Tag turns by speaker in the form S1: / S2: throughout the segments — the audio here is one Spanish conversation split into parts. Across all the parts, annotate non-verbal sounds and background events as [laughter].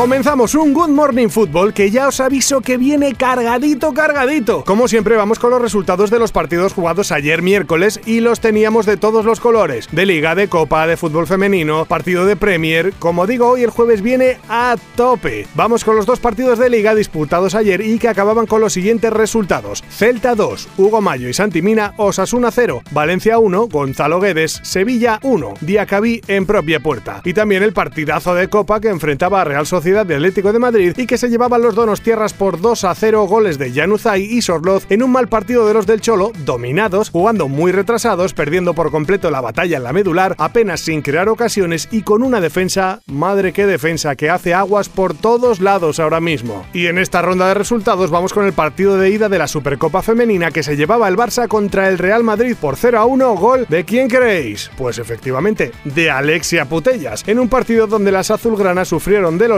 S1: Comenzamos un Good Morning Football que ya os aviso que viene cargadito, cargadito. Como siempre vamos con los resultados de los partidos jugados ayer miércoles y los teníamos de todos los colores. De liga, de copa, de fútbol femenino, partido de Premier. Como digo, hoy el jueves viene a tope. Vamos con los dos partidos de liga disputados ayer y que acababan con los siguientes resultados. Celta 2, Hugo Mayo y Santimina, Osasuna 0, Valencia 1, Gonzalo Guedes, Sevilla 1, Diacabí en propia puerta. Y también el partidazo de copa que enfrentaba a Real Sociedad De Atlético de Madrid y que se llevaban los donos tierras por 2 a 0 goles de Januzaj y Sorloz en un mal partido de los del Cholo, dominados, jugando muy retrasados, perdiendo por completo la batalla en la medular, apenas sin crear ocasiones y con una defensa, madre que defensa, que hace aguas por todos lados ahora mismo. Y en esta ronda de resultados vamos con el partido de ida de la Supercopa Femenina que se llevaba el Barça contra el Real Madrid por 0 a 1, gol de quién creéis? Pues efectivamente, de Alexia Putellas, en un partido donde las azulgranas sufrieron de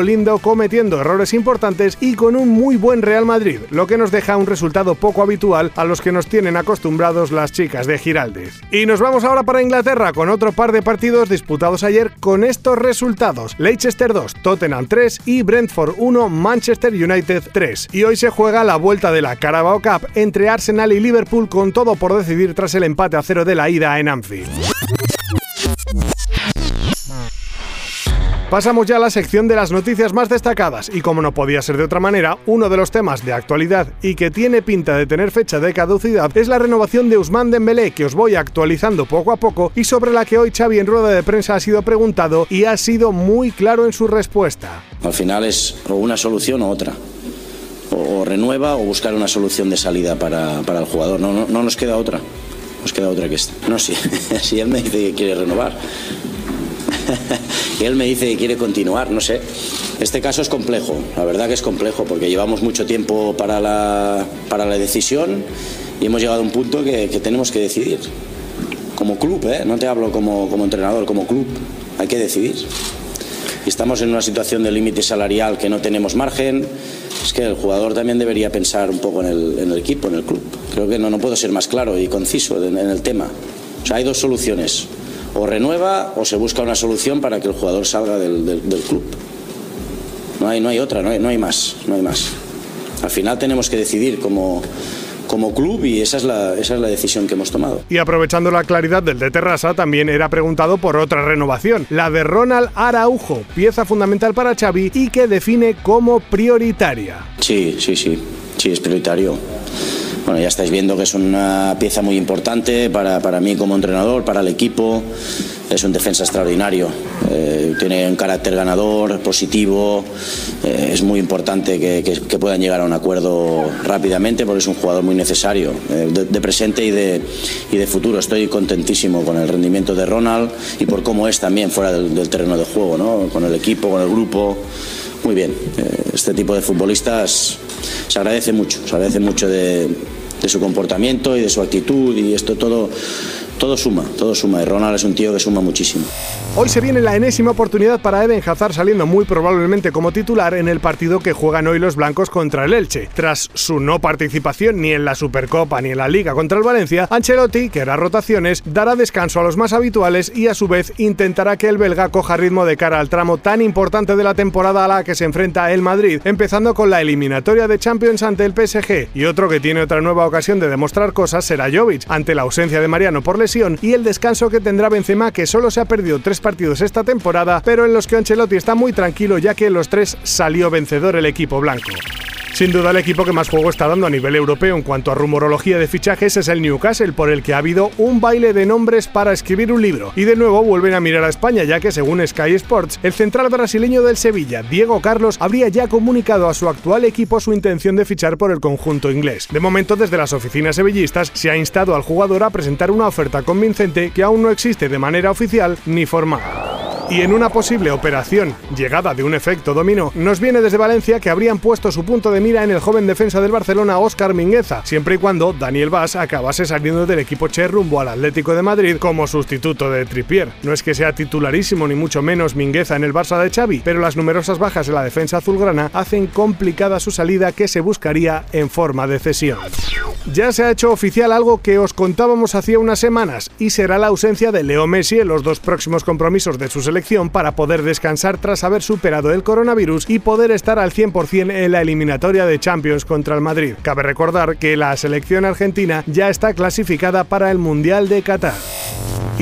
S1: cometiendo errores importantes y con un muy buen Real Madrid, lo que nos deja un resultado poco habitual a los que nos tienen acostumbrados las chicas de Giraldez. Y nos vamos ahora para Inglaterra con otro par de partidos disputados ayer con estos resultados: Leicester 2, Tottenham 3 y Brentford 1, Manchester United 3. Y hoy se juega la vuelta de la Carabao Cup entre Arsenal y Liverpool con todo por decidir tras el empate a cero de la ida en Anfield. Pasamos ya a la sección de las noticias más destacadas y como no podía ser de otra manera, uno de los temas de actualidad y que tiene pinta de tener fecha de caducidad es la renovación de Usman Dembélé que os voy actualizando poco a poco y sobre la que hoy Xavi en rueda de prensa ha sido preguntado y ha sido muy claro en su respuesta.
S2: Al final es o una solución o otra. O, renueva o buscar una solución de salida para, el jugador. No, no, no, nos queda otra. Nos queda otra que esta. No, si, [laughs] si él me dice que quiere renovar, [laughs] y él me dice que quiere continuar, no sé. Este caso es complejo, la verdad que es complejo, porque llevamos mucho tiempo para la, para la decisión y hemos llegado a un punto que, tenemos que decidir. Como club, ¿eh? no te hablo como, como entrenador, como club, hay que decidir. Y estamos en una situación de límite salarial que no tenemos margen. Es que el jugador también debería pensar un poco en el, en el equipo, en el club. Creo que no, no puedo ser más claro y conciso en, en el tema. O sea, hay dos soluciones o renueva o se busca una solución para que el jugador salga del, club. No hay, no hay otra, no hay, no hay más, no hay más. Al final tenemos que decidir como, como club y esa es, la, esa es la decisión que hemos tomado.
S1: Y aprovechando la claridad del de Terrassa, también era preguntado por otra renovación, la de Ronald Araujo, pieza fundamental para Xavi y que define como prioritaria.
S2: Sí, sí, sí, sí, es prioritario. Bueno, ya estáis viendo que es una pieza muy importante para, para mí como entrenador, para el equipo. Es un defensa extraordinario. Eh, tiene un carácter ganador, positivo. Eh, es muy importante que, que, puedan llegar a un acuerdo rápidamente porque es un jugador muy necesario eh, de, presente y de, y de futuro. Estoy contentísimo con el rendimiento de Ronald y por cómo es también fuera del, del terreno de juego, ¿no? con el equipo, con el grupo. Muy bien. este tipo de futbolistas se agradece mucho, se agradece mucho de, de su comportamiento y de su actitud y esto todo todo suma, todo suma. Y Ronald es un tío que suma muchísimo.
S1: Hoy se viene la enésima oportunidad para Eden Hazard saliendo muy probablemente como titular en el partido que juegan hoy los blancos contra el Elche. Tras su no participación ni en la Supercopa ni en la Liga contra el Valencia, Ancelotti, que hará rotaciones, dará descanso a los más habituales y a su vez intentará que el belga coja ritmo de cara al tramo tan importante de la temporada a la que se enfrenta el Madrid, empezando con la eliminatoria de Champions ante el PSG. Y otro que tiene otra nueva ocasión de demostrar cosas será Jovic, ante la ausencia de Mariano por lesión y el descanso que tendrá Benzema, que solo se ha perdido tres partidos esta temporada, pero en los que Ancelotti está muy tranquilo ya que en los tres salió vencedor el equipo blanco. Sin duda el equipo que más juego está dando a nivel europeo en cuanto a rumorología de fichajes es el Newcastle, por el que ha habido un baile de nombres para escribir un libro. Y de nuevo vuelven a mirar a España, ya que según Sky Sports, el central brasileño del Sevilla, Diego Carlos, habría ya comunicado a su actual equipo su intención de fichar por el conjunto inglés. De momento, desde las oficinas sevillistas se ha instado al jugador a presentar una oferta convincente que aún no existe de manera oficial ni formal. Y en una posible operación llegada de un efecto dominó, nos viene desde Valencia que habrían puesto su punto de mira en el joven defensa del Barcelona Óscar Mingueza, siempre y cuando Daniel Vaz acabase saliendo del equipo Che rumbo al Atlético de Madrid como sustituto de Trippier. No es que sea titularísimo ni mucho menos Mingueza en el Barça de Xavi, pero las numerosas bajas en la defensa azulgrana hacen complicada su salida que se buscaría en forma de cesión. Ya se ha hecho oficial algo que os contábamos hacía unas semanas y será la ausencia de Leo Messi en los dos próximos compromisos de su selección para poder descansar tras haber superado el coronavirus y poder estar al 100% en la eliminatoria de Champions contra el Madrid. Cabe recordar que la selección argentina ya está clasificada para el Mundial de Qatar.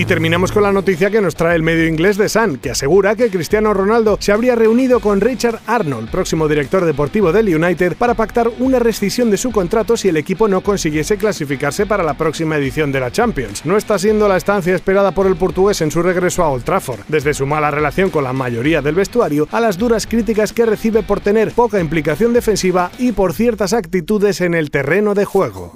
S1: Y terminamos con la noticia que nos trae el medio inglés de Sun, que asegura que Cristiano Ronaldo se habría reunido con Richard Arnold, próximo director deportivo del United, para pactar una rescisión de su contrato si el equipo no consiguiese clasificarse para la próxima edición de la Champions. No está siendo la estancia esperada por el portugués en su regreso a Old Trafford, desde su mala relación con la mayoría del vestuario a las duras críticas que recibe por tener poca implicación defensiva y por ciertas actitudes en el terreno de juego.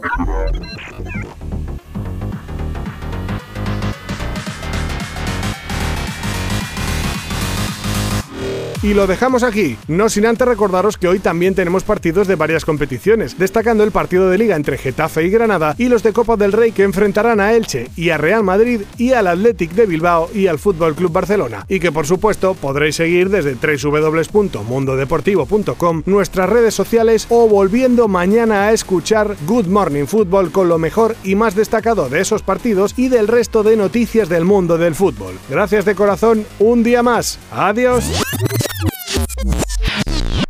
S1: Y lo dejamos aquí, no sin antes recordaros que hoy también tenemos partidos de varias competiciones, destacando el partido de liga entre Getafe y Granada y los de Copa del Rey que enfrentarán a Elche y a Real Madrid y al Athletic de Bilbao y al Fútbol Club Barcelona. Y que por supuesto podréis seguir desde www.mundodeportivo.com nuestras redes sociales o volviendo mañana a escuchar Good Morning Football con lo mejor y más destacado de esos partidos y del resto de noticias del mundo del fútbol. Gracias de corazón, un día más. Adiós.